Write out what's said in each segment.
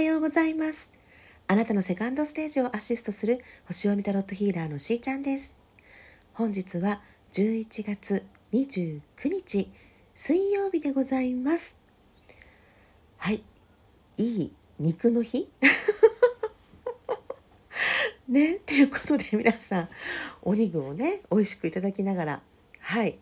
はようございます。あなたのセカンドステージをアシストする星読みタロットヒーラーのしーちゃんです。本日は11月29日水曜日でございます。はい、いい肉の日？ね、ということで皆さんお肉をね美味しくいただきながらはい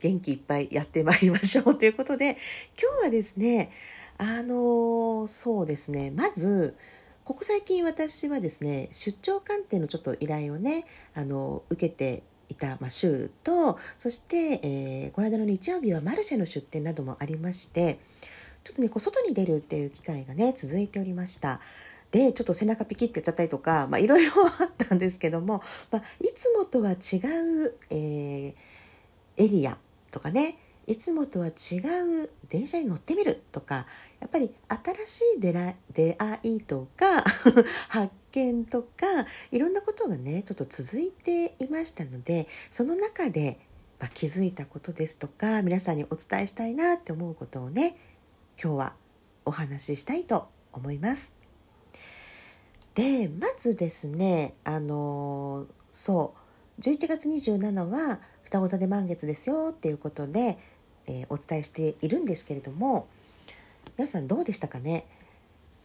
元気いっぱいやってまいりましょうということで今日はですねあのそうですねまずここ最近私はですね出張鑑定のちょっと依頼をねあの受けていた、まあ、週とそして、えー、この間の日曜日はマルシェの出店などもありましてちょっとねこう外に出るっていう機会がね続いておりました。でちょっと背中ピキってやっちゃったりとかいろいろあったんですけども、まあ、いつもとは違う、えー、エリアとかねいつもとは違う電車に乗ってみるとかやっぱり新しい出出会いとか 発見とかいろんなことがねちょっと続いていましたのでその中で、まあ、気づいたことですとか皆さんにお伝えしたいなって思うことをね今日はお話ししたいと思います。でまずですねあのそう11月27は双子座で満月ですよっていうことで、えー、お伝えしているんですけれども皆さんどうでしたかね？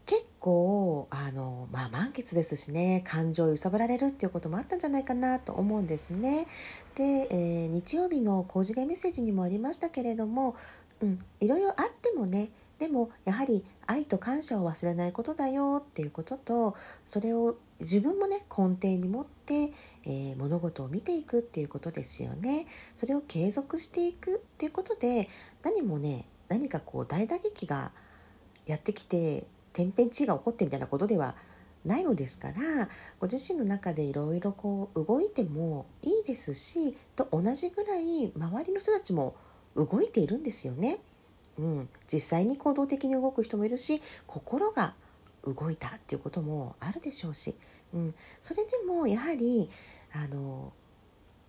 結構あの、まあ、満月ですしね感情を揺さぶられるっていうこともあったんじゃないかなと思うんですね。で、えー、日曜日の工事外メッセージにもありましたけれども、うん、いろいろあってもねでもやはり愛と感謝を忘れないことだよっていうこととそれを自分もね根底に持っ、えー、物事を見ていくっていうことですよね。それを継続していくっていうことで何もね何かこう大打撃がやってきて天変地異が起こってみたいなことではないのですからご自身の中でいろいろこう動いてもいいですしと同じぐらい周りの人たちも動いているんですよね。うん、実際に行動的に動く人もいるし心が動いたっていうこともあるでしょうし、うん、それでもやはりあの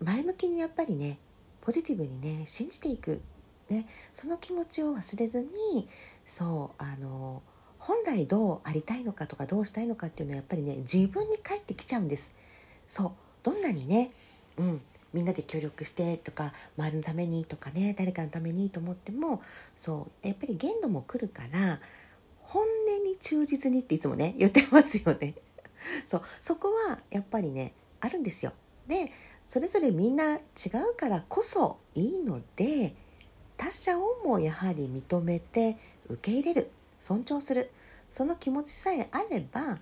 前向きにやっぱりねポジティブにね信じていく、ね、その気持ちを忘れずにそうあの本来どうありたいのかとかどうしたいのかっていうのはやっぱりね自分に返ってきちゃうんです。そうどんなにね、うん、みんなで協力してとか周りのためにとかね誰かのためにと思ってもそうやっぱり限度も来るから本音に忠実にっていつもね言ってますよね。そうそこはやっぱりねあるんですよ。でそれぞれみんな違うからこそいいので他者をもやはり認めて受け入れる尊重するその気持ちさえあれば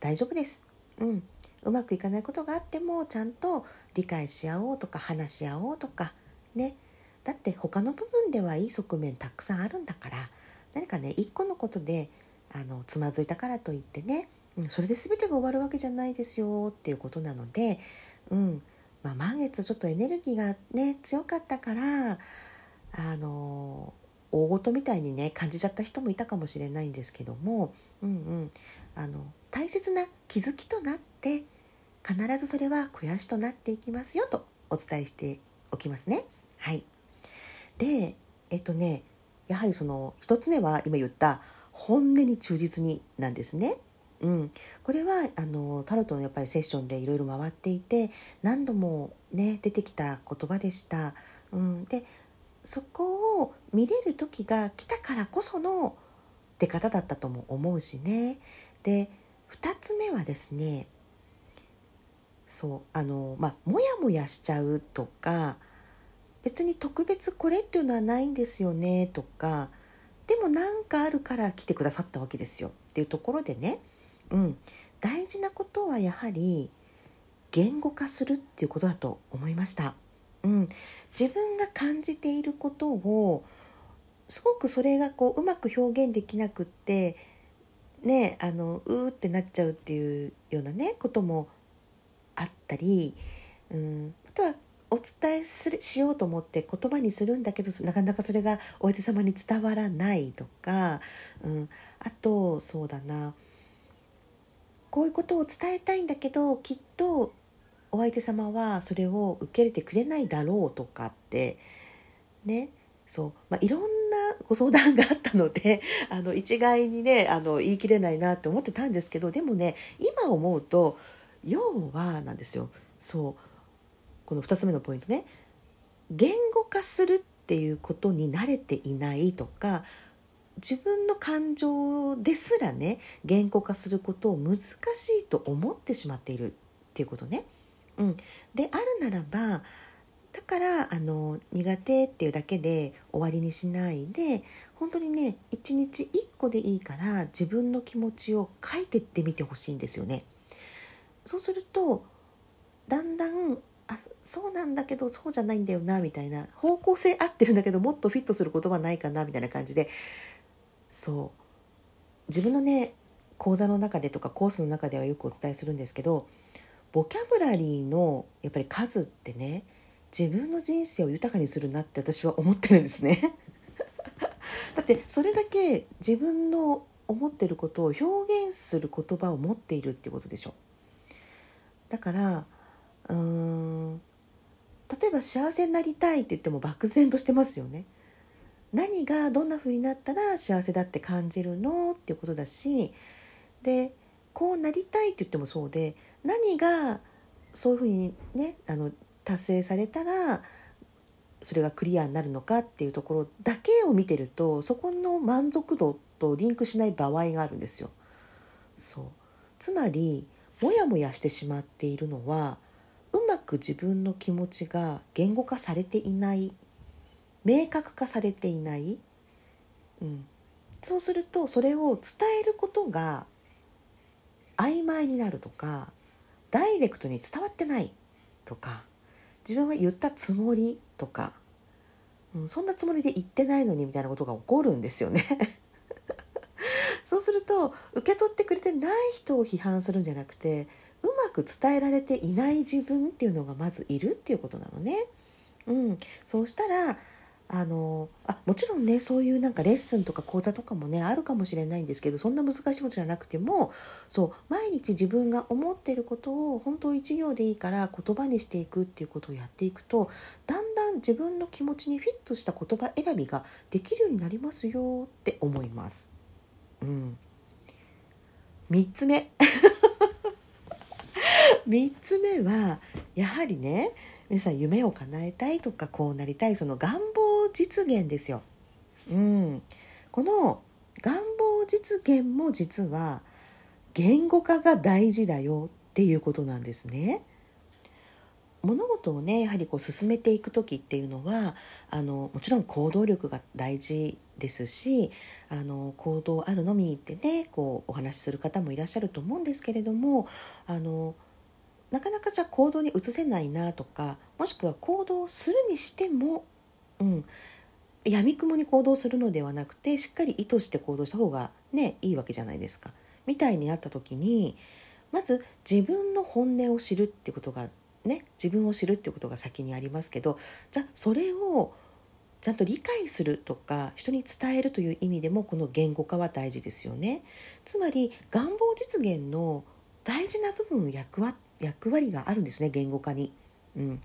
大丈夫です。うん、うまくいかないことがあってもちゃんと理解し合おうとか話し合おうとかねだって他の部分ではいい側面たくさんあるんだから何かね一個のことであのつまずいたからといってね、それで全てが終わるわけじゃないですよっていうことなので、うんまあ、満月ちょっとエネルギーがね強かったからあの大ごとみたいにね感じちゃった人もいたかもしれないんですけども、うんうん、あの大切な気づきとなって必ずそれは肥やしとなっていきますよとお伝えしておきますね。はい、でえっとねやはりその1つ目は今言った本音に忠実になんですね。うん、これはあのタロットのやっぱりセッションでいろいろ回っていて何度もね出てきた言葉でした。うん、でそこを見れる時が来たからこその出方だったとも思うしね。で2つ目はですねそうあのまあモヤモヤしちゃうとか別に特別これっていうのはないんですよねとかでも何かあるから来てくださったわけですよっていうところでね、うん、大事なことはやはり言語化するっていうことだと思いました。うん、自分が感じていることをすごくそれがこううまく表現できなくってねあのうーってなっちゃうっていうようなねこともあったり、うん、あとはお伝えするしようと思って言葉にするんだけどなかなかそれがお相手様に伝わらないとか、うん、あとそうだな。こういうことを伝えたいんだけどきっとお相手様はそれを受け入れてくれないだろうとかってねそう、まあ、いろんなご相談があったので あの一概にねあの言い切れないなって思ってたんですけどでもね今思うと要はなんですよ。そうこの2つ目のポイントね。言語化するっていうことに慣れていないとか自分の感情ですらね言語化することを難しいと思ってしまっているっていうことね。うん、であるならばだからあの苦手っていうだけで終わりにしないで本当にね一日一個でいいから自分の気持ちを書いてってみてほしいんですよね。そうするとだんだんあそうなんだけどそうじゃないんだよなみたいな方向性合ってるんだけどもっとフィットする言葉ないかなみたいな感じでそう。自分のね講座の中でとかコースの中ではよくお伝えするんですけどボキャブラリーのやっぱり数ってね自分の人生を豊かにするなって私は思ってるんですね。だってそれだけ自分の思ってることを表現する言葉を持っているっていうことでしょ。だからうーん例えば幸せになりたいって言っても漠然としてますよね。何がどんな風になったら幸せだって感じるのっていうことだしでこうなりたいって言ってもそうで何がそういうふうにねあの達成されたらそれがクリアになるのかっていうところだけを見てるとそこの満足度とリンクしない場合があるんですよ。そうつまりモヤモヤしてしまっているのはうまく自分の気持ちが言語化されていない明確化されていない、うん、そうするとそれを伝えることが曖昧になるとかダイレクトに伝わってないとか自分は言ったつもりとか、うん、そんなつもりで言ってないのにみたいなことが起こるんですよね。そうすると受け取ってくれてない人を批判するんじゃなくてうまく伝えられていない自分っていうのがまずいるっていうことなのね。うん、そうしたらあのあもちろんねそういうなんかレッスンとか講座とかもねあるかもしれないんですけどそんな難しいことじゃなくてもそう毎日自分が思ってることを本当一行でいいから言葉にしていくっていうことをやっていくとだんだん自分の気持ちにフィットした言葉選びができるようになりますよって思います。うん、3つ目 3つ目はやはりね皆さん夢を叶えたいとかこうなりたいその願実現ですよ。うん、この願望実現も実は言語化が大事だよっていうことなんですね。物事をねやはりこう進めていく時っていうのはあのもちろん行動力が大事ですしあの行動あるのみってねこうお話しする方もいらっしゃると思うんですけれどもあのなかなかじゃあ行動に移せないなとかもしくは行動するにしても、うん、やみくもに行動するのではなくてしっかり意図して行動した方がねいいわけじゃないですか。みたいになった時にまず自分の本音を知るってことがね自分を知るってことが先にありますけどじゃあそれをちゃんと理解するとか人に伝えるという意味でもこの言語化は大事ですよね。つまり願望実現の大事な部分役割役割があるんですね言語化に。うん、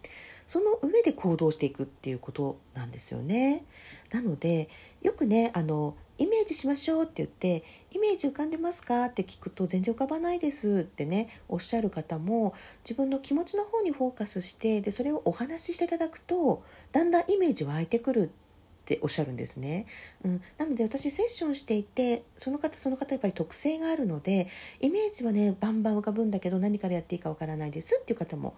その上で行動していくっていうことなんですよね。なのでよくねあのイメージしましょうって言って「イメージ浮かんでますか?」って聞くと「全然浮かばないです」ってねおっしゃる方も自分の気持ちの方にフォーカスしてでそれをお話ししていただくとだんだんイメージ湧いてくるっておっしゃるんですね。うん、なので私セッションしていてその方その方やっぱり特性があるのでイメージはねバンバン浮かぶんだけど何からやっていいかわからないですっていう方も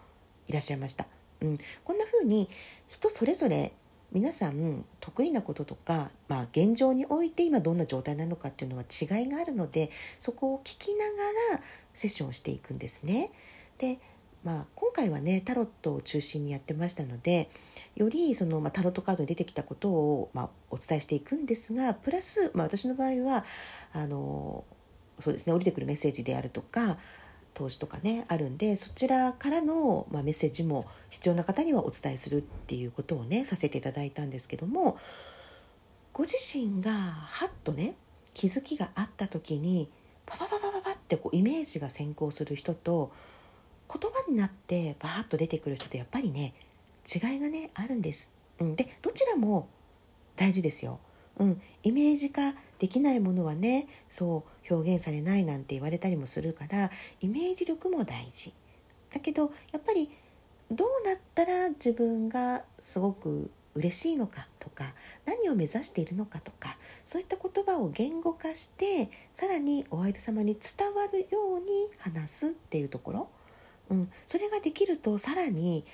いらっしゃいました。うん、こんな風に人それぞれ皆さん得意なこととか、まあ、現状において今どんな状態なのかっていうのは違いがあるのでそこを聞きながらセッションをしていくんですね。でまあ、今回はねタロットを中心にやってましたのでよりその、まあ、タロットカードに出てきたことを、まあ、お伝えしていくんですがプラス、まあ、私の場合はあのそうですね降りてくるメッセージであるとか投資とかねあるんでそちらからの、まあ、メッセージも必要な方にはお伝えするっていうことをねさせていただいたんですけどもご自身がはっとね気づきがあった時にパパパパパパってこうイメージが先行する人と言葉になってバーッと出てくる人とやっぱりね違いがねあるんです。うん、でどちらも大事ですよ。うん、イメージ化できないものはねそう表現されないなんて言われたりもするからイメージ力も大事だけどやっぱりどうなったら自分がすごく嬉しいのかとか何を目指しているのかとかそういった言葉を言語化してさらにお相手様に伝わるように話すっていうところ、うん、それができるとさらに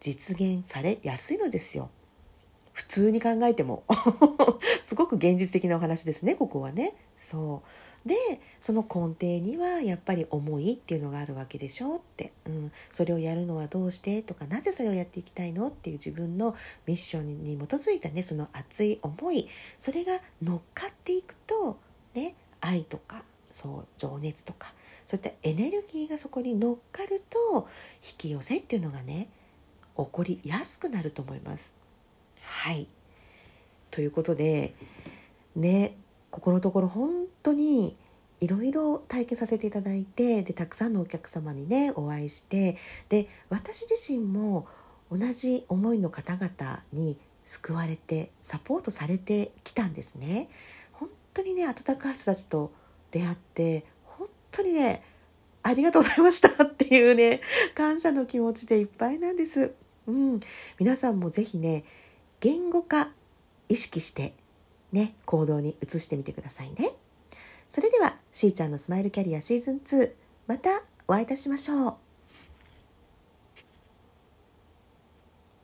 実現されやすいのですよ。普通に考えても。すごく現実的なお話ですねここはね。そう。でその根底にはやっぱり思いっていうのがあるわけでしょって、うん、それをやるのはどうして？とかなぜそれをやっていきたいの？っていう自分のミッションに基づいたねその熱い思い。それが乗っかっていくとね愛とかそう情熱とかそういったエネルギーがそこに乗っかると引き寄せっていうのがね起こりやすくなると思います。はいということでねここのところ本当にいろいろ体験させていただいてでたくさんのお客様にねお会いしてで私自身も同じ思いの方々に救われてサポートされてきたんですね。本当にね温かい人たちと出会って本当にねありがとうございました っていうね感謝の気持ちでいっぱいなんです。うん、皆さんもぜひね言語化意識してね、行動に移してみてくださいね。それでは、しーちゃんのスマイルキャリアシーズン2、またお会いいたしましょう。